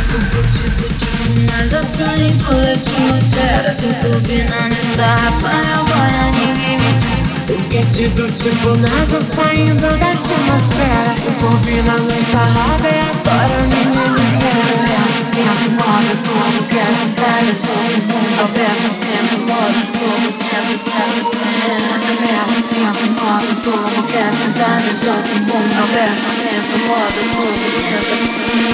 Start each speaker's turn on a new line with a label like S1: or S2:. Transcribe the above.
S1: Sou bandido é tipo nas saindo da atmosfera. Tem clube nessa Rafael Goiânia, ninguém me tem. Bandido tipo NASA saindo da atmosfera. Tem clube na ninguém me que é verdade, todo mundo aberto. Sempre moda, tudo, sempre, sempre, sempre. Грязь, когда идет, не помню, опять Момент, но мода, клубы, сердце